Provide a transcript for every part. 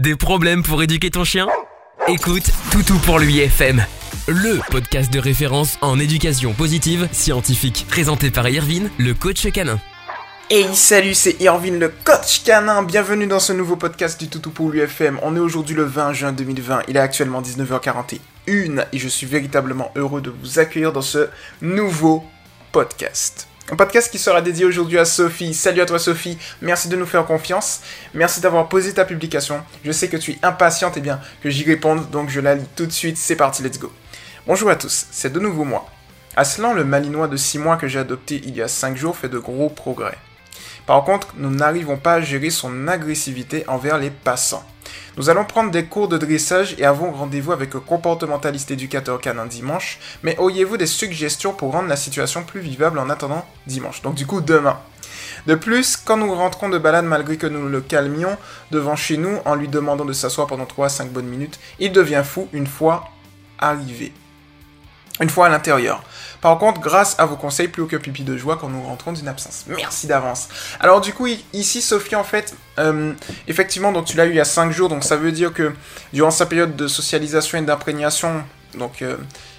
Des problèmes pour éduquer ton chien? Écoute Toutou pour lui FM, le podcast de référence en éducation positive scientifique, présenté par Irvine, le coach canin. Hey salut, c'est Irvine le coach canin, bienvenue dans ce nouveau podcast du Toutou pour l'UFM. On est aujourd'hui le 20 juin 2020, il est actuellement 19h41 et je suis véritablement heureux de vous accueillir dans ce nouveau podcast. Un podcast qui sera dédié aujourd'hui à Sophie. Salut à toi Sophie, merci de nous faire confiance. Merci d'avoir posé ta publication. Je sais que tu es impatiente et bien que j'y réponde, donc je la lis tout de suite. C'est parti, let's go. Bonjour à tous, c'est de nouveau moi. Aslan, le malinois de 6 mois que j'ai adopté il y a 5 jours, fait de gros progrès. Par contre, nous n'arrivons pas à gérer son agressivité envers les passants. Nous allons prendre des cours de dressage et avons rendez-vous avec un comportementaliste éducateur canin dimanche, mais auriez-vous des suggestions pour rendre la situation plus vivable en attendant dimanche? Donc du coup demain. De plus, quand nous rentrons de balade malgré que nous le calmions devant chez nous en lui demandant de s'asseoir pendant 3 à 5 bonnes minutes, il devient fou une fois arrivé. Une fois à l'intérieur. Par contre, grâce à vos conseils, plus aucun pipi de joie quand nous rentrons d'une absence. Merci d'avance. Alors du coup, ici, Sophie, en fait, euh, effectivement, tu l'as eu il y a 5 jours, donc ça veut dire que durant sa période de socialisation et d'imprégnation, euh,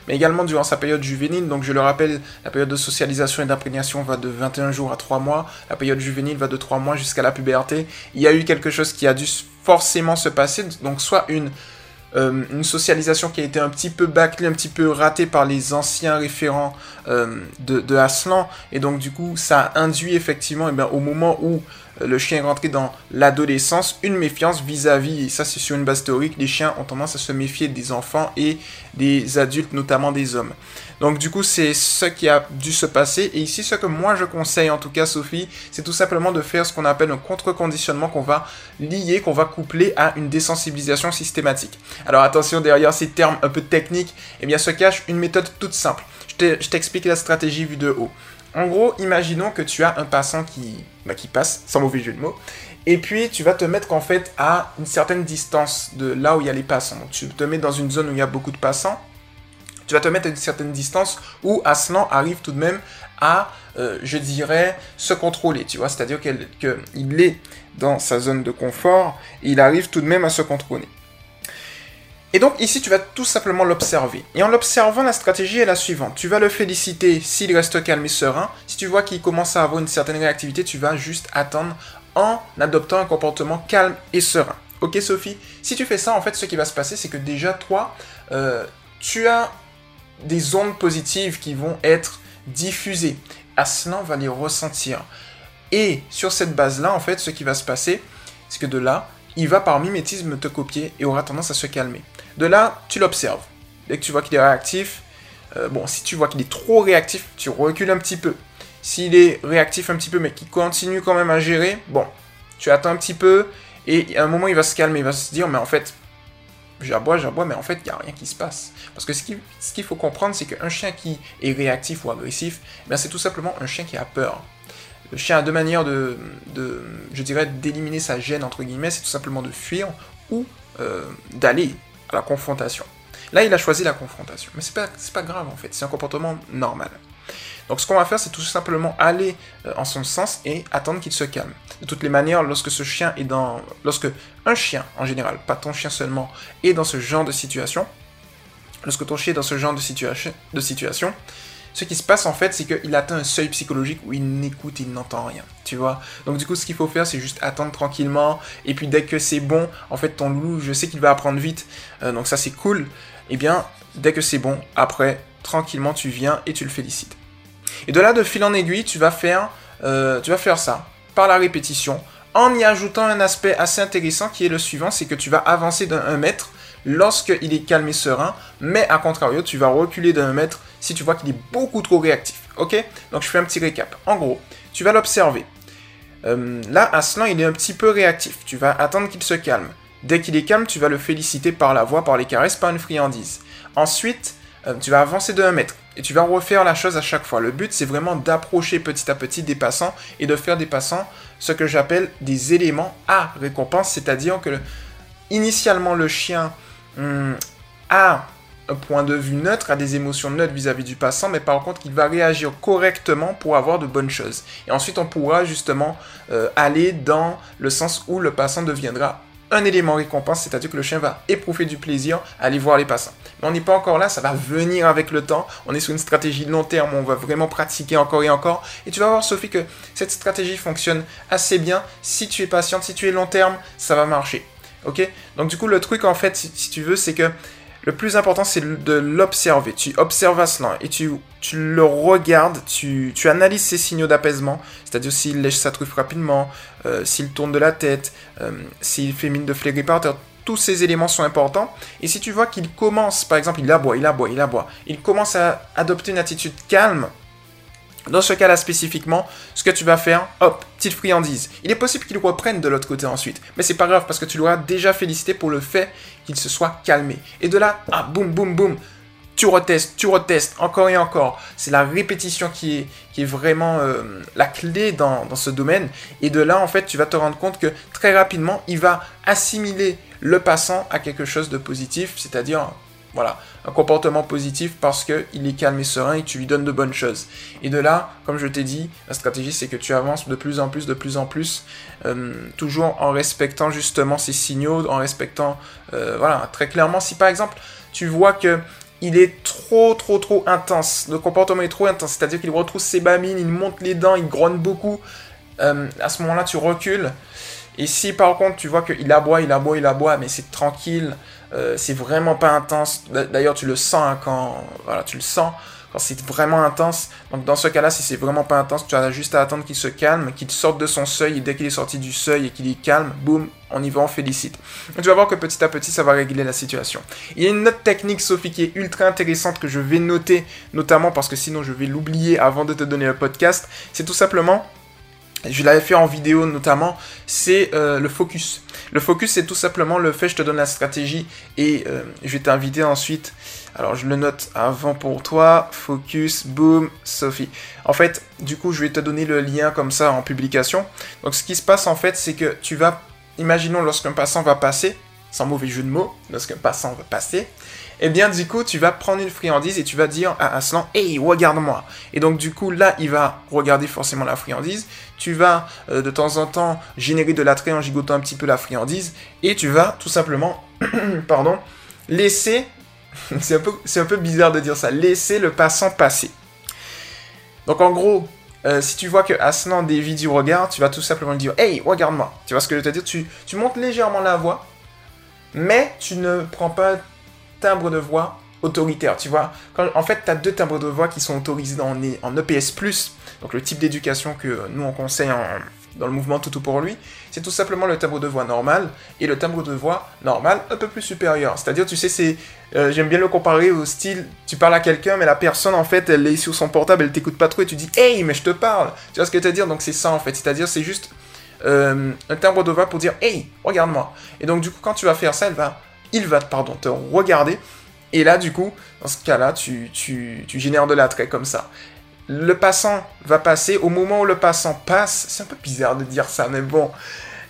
mais également durant sa période juvénile, donc je le rappelle, la période de socialisation et d'imprégnation va de 21 jours à 3 mois, la période juvénile va de 3 mois jusqu'à la puberté. Il y a eu quelque chose qui a dû forcément se passer, donc soit une euh, une socialisation qui a été un petit peu bâclée, un petit peu ratée par les anciens référents euh, de, de, Aslan. Et donc, du coup, ça induit effectivement, eh bien, au moment où euh, le chien est rentré dans l'adolescence, une méfiance vis-à-vis, et ça c'est sur une base théorique, les chiens ont tendance à se méfier des enfants et des adultes, notamment des hommes. Donc du coup, c'est ce qui a dû se passer. Et ici, ce que moi je conseille, en tout cas Sophie, c'est tout simplement de faire ce qu'on appelle un contre-conditionnement qu'on va lier, qu'on va coupler à une désensibilisation systématique. Alors attention, derrière ces termes un peu techniques, eh bien se cache une méthode toute simple. Je t'explique la stratégie vue de haut. En gros, imaginons que tu as un passant qui, bah, qui passe, sans mauvais jeu de mots, et puis tu vas te mettre en fait à une certaine distance de là où il y a les passants. Donc, tu te mets dans une zone où il y a beaucoup de passants, tu vas te mettre à une certaine distance où Aslan arrive tout de même à, euh, je dirais, se contrôler, tu vois, c'est-à-dire qu'il est dans sa zone de confort et il arrive tout de même à se contrôler. Et donc ici, tu vas tout simplement l'observer. Et en l'observant, la stratégie est la suivante. Tu vas le féliciter s'il reste calme et serein. Si tu vois qu'il commence à avoir une certaine réactivité, tu vas juste attendre en adoptant un comportement calme et serein. Ok Sophie? Si tu fais ça, en fait, ce qui va se passer, c'est que déjà, toi, euh, tu as des ondes positives qui vont être diffusées. Aslan va les ressentir. Et sur cette base-là, en fait, ce qui va se passer, c'est que de là, il va par mimétisme te copier et aura tendance à se calmer. De là, tu l'observes. Dès que tu vois qu'il est réactif, euh, bon, si tu vois qu'il est trop réactif, tu recules un petit peu. S'il est réactif un petit peu, mais qu'il continue quand même à gérer, bon, tu attends un petit peu, et à un moment, il va se calmer, il va se dire, mais en fait, j'aboie, j'aboie, mais en fait, il n'y a rien qui se passe. Parce que ce qu'il faut comprendre, c'est qu'un chien qui est réactif ou agressif, ben, c'est tout simplement un chien qui a peur. Le chien a deux manières de, de je dirais, d'éliminer sa gêne, entre guillemets, c'est tout simplement de fuir ou euh, d'aller à la confrontation. Là, il a choisi la confrontation. Mais c'est pas, pas grave, en fait, c'est un comportement normal. Donc ce qu'on va faire, c'est tout simplement aller euh, en son sens et attendre qu'il se calme. De toutes les manières, lorsque ce chien est dans... Lorsque un chien, en général, pas ton chien seulement, est dans ce genre de situation, lorsque ton chien est dans ce genre de, situation, ce qui se passe en fait, c'est qu'il atteint un seuil psychologique où il n'écoute, il n'entend rien, tu vois. Donc du coup, ce qu'il faut faire, c'est juste attendre tranquillement. Et puis dès que c'est bon, en fait, ton loup, je sais qu'il va apprendre vite, euh, donc ça c'est cool. Et eh bien, dès que c'est bon, après, tranquillement, tu viens et tu le félicites. Et de là, de fil en aiguille, tu vas faire, euh, tu vas faire ça par la répétition, en y ajoutant un aspect assez intéressant qui est le suivant, c'est que tu vas avancer d'un mètre lorsqu'il est calme et serein, mais à contrario, tu vas reculer d'un mètre si tu vois qu'il est beaucoup trop réactif. Ok? Donc je fais un petit récap. En gros, tu vas l'observer. Euh, là, Aslan, il est un petit peu réactif. Tu vas attendre qu'il se calme. Dès qu'il est calme, tu vas le féliciter par la voix, par les caresses, par une friandise. Ensuite, euh, tu vas avancer de 1 mètre et tu vas refaire la chose à chaque fois. Le but, c'est vraiment d'approcher petit à petit des passants et de faire des passants ce que j'appelle des éléments à récompense, c'est-à-dire que initialement le chien hum, a un point de vue neutre, a des émotions neutres vis-à-vis du passant, mais par contre il va réagir correctement pour avoir de bonnes choses. Et ensuite on pourra justement euh, aller dans le sens où le passant deviendra un élément récompense, c'est-à-dire que le chien va éprouver du plaisir à aller voir les passants. Mais on n'est pas encore là, ça va venir avec le temps. On est sur une stratégie long terme, on va vraiment pratiquer encore et encore. Et tu vas voir, Sophie, que cette stratégie fonctionne assez bien. Si tu es patiente, si tu es long terme, ça va marcher. Ok? Donc du coup, le truc, en fait, si, tu veux, c'est que le plus important, c'est de l'observer. Tu observes Aslan et tu, le regardes, tu, analyses ses signaux d'apaisement, c'est-à-dire s'il lèche sa truffe rapidement, euh, s'il tourne de la tête, euh, s'il fait mine de flairer par terre. Tous ces éléments sont importants. Et si tu vois qu'il commence, par exemple, il aboie, il aboie, il aboie, il commence à adopter une attitude calme, dans ce cas-là spécifiquement, ce que tu vas faire, hop, petite friandise. Il est possible qu'il reprenne de l'autre côté ensuite, mais c'est pas grave parce que tu l'auras déjà félicité pour le fait qu'il se soit calmé. Et de là, ah, boum, boum, boum, tu retestes, tu retestes, encore et encore. C'est la répétition qui est, vraiment euh, la clé dans, ce domaine. Et de là, en fait, tu vas te rendre compte que très rapidement, il va assimiler le passant à quelque chose de positif, c'est-à-dire voilà, un comportement positif parce qu'il est calme et serein et tu lui donnes de bonnes choses. Et de là, comme je t'ai dit, la stratégie c'est que tu avances de plus en plus, de plus en plus, euh, toujours en respectant justement ces signaux, en respectant, euh, voilà, très clairement, si par exemple tu vois que il est trop, trop, trop intense, le comportement est trop intense, c'est-à-dire qu'il retrouve ses bamines, il monte les dents, il grogne beaucoup, euh, à ce moment-là tu recules. Et si par contre tu vois qu'il aboie, il aboie, il aboie, mais c'est tranquille, euh, c'est vraiment pas intense. D'ailleurs, tu le sens hein, quand, voilà, tu le sens quand c'est vraiment intense. Donc dans ce cas-là, si c'est vraiment pas intense, tu as juste à attendre qu'il se calme, qu'il sorte de son seuil. Et dès qu'il est sorti du seuil et qu'il est calme, boum, on y va, on félicite. tu vas voir que petit à petit, ça va régler la situation. Il y a une autre technique, Sophie, qui est ultra intéressante que je vais noter, notamment parce que sinon je vais l'oublier avant de te donner le podcast. C'est tout simplement je l'avais fait en vidéo notamment, c'est euh, le focus. Le focus, c'est tout simplement le fait, je te donne la stratégie et euh, je vais t'inviter ensuite. Alors, je le note avant pour toi. Focus, boom, Sophie. En fait, du coup, je vais te donner le lien comme ça en publication. Donc, ce qui se passe en fait, c'est que tu vas, imaginons lorsqu'un passant va passer, sans mauvais jeu de mots, lorsqu'un passant va passer, eh bien du coup tu vas prendre une friandise et tu vas dire à Aslan hey regarde-moi. Et donc du coup là il va regarder forcément la friandise. Tu vas euh, de temps en temps générer de l'attrait en gigotant un petit peu la friandise. Et tu vas tout simplement pardon laisser c'est un un peu bizarre de dire ça laisser le passant passer. Donc en gros euh, si tu vois que Aslan dévie du regard, tu vas tout simplement lui dire Hey, regarde-moi. Tu vois ce que je veux te dire? Tu, tu montes légèrement la voix, mais tu ne prends pas timbre de voix autoritaire, tu vois. en fait, tu as deux timbres de voix qui sont autorisés en, en EPS+, donc le type d'éducation que nous on conseille dans le mouvement Toutou pour lui, c'est tout simplement le timbre de voix normal et le timbre de voix normal un peu plus supérieur. C'est-à-dire, tu sais, c'est, euh, j'aime bien le comparer au style, tu parles à quelqu'un, mais la personne en fait, elle est sur son portable, elle t'écoute pas trop et tu dis, hey, mais je te parle. Tu vois ce que je veux dire? Donc c'est ça en fait. C'est-à-dire, c'est juste euh, un timbre de voix pour dire, hey, regarde-moi. Et donc du coup, quand tu vas faire ça, elle va il va pardon, te regarder. Et là, du coup, dans ce cas-là, tu, tu, tu génères de l'attrait comme ça. Le passant va passer. Au moment où le passant passe, c'est un peu bizarre de dire ça, mais bon.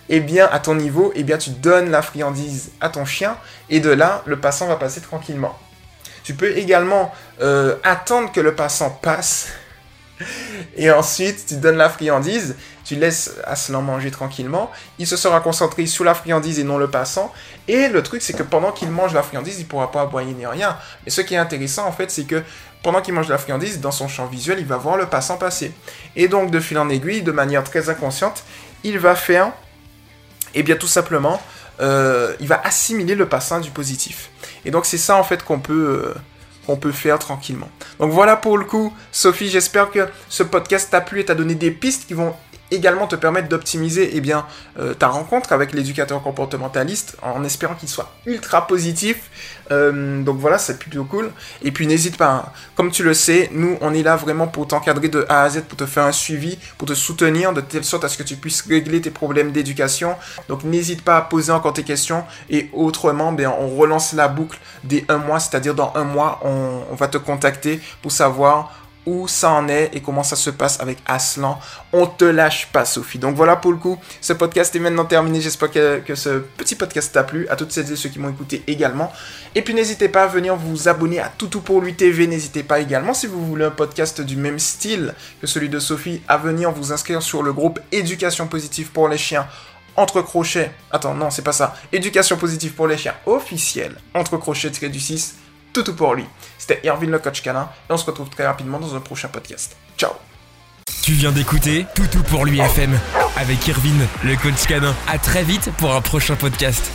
Eh bien, à ton niveau, eh bien, tu donnes la friandise à ton chien. Et de là, le passant va passer tranquillement. Tu peux également euh, attendre que le passant passe. Et ensuite, tu donnes la friandise tu laisses Aslan manger tranquillement, il se sera concentré sur la friandise et non le passant, et le truc c'est que pendant qu'il mange la friandise, il pourra pas aboyer ni rien. Mais ce qui est intéressant en fait, c'est que pendant qu'il mange la friandise, dans son champ visuel, il va voir le passant passer. Et donc de fil en aiguille, de manière très inconsciente, il va faire, et eh bien tout simplement, euh, il va assimiler le passant du positif. Et donc c'est ça en fait qu'on peut... Euh, qu'on peut faire tranquillement. Donc voilà pour le coup, Sophie, j'espère que ce podcast t'a plu et t'a donné des pistes qui vont également te permettre d'optimiser eh bien, euh, ta rencontre avec l'éducateur comportementaliste en espérant qu'il soit ultra positif. Euh, donc voilà, c'est plutôt cool. Et puis n'hésite pas, hein. comme tu le sais, nous on est là vraiment pour t'encadrer de A à Z, pour te faire un suivi, pour te soutenir de telle sorte à ce que tu puisses régler tes problèmes d'éducation. Donc n'hésite pas à poser encore tes questions et autrement, ben, on relance la boucle dès un mois, c'est-à-dire dans un mois, on va te contacter pour savoir où ça en est et comment ça se passe avec Aslan. On te lâche pas, Sophie. Donc voilà pour le coup, ce podcast est maintenant terminé. J'espère que, ce petit podcast t'a plu, à toutes celles et ceux qui m'ont écouté également. Et puis n'hésitez pas à venir vous abonner à Toutou pour lui TV. N'hésitez pas également, si vous voulez un podcast du même style que celui de Sophie, à venir vous inscrire sur le groupe Éducation positive pour les chiens entre crochets. Attends, non, c'est pas ça. Éducation positive pour les chiens officiel. Entre crochets tiré du 6. Tout tout pour lui. C'était Irvin le coach canin. Et on se retrouve très rapidement dans un prochain podcast. Ciao. Tu viens d'écouter Toutou pour lui FM avec Irvine, le coach canin. À très vite pour un prochain podcast.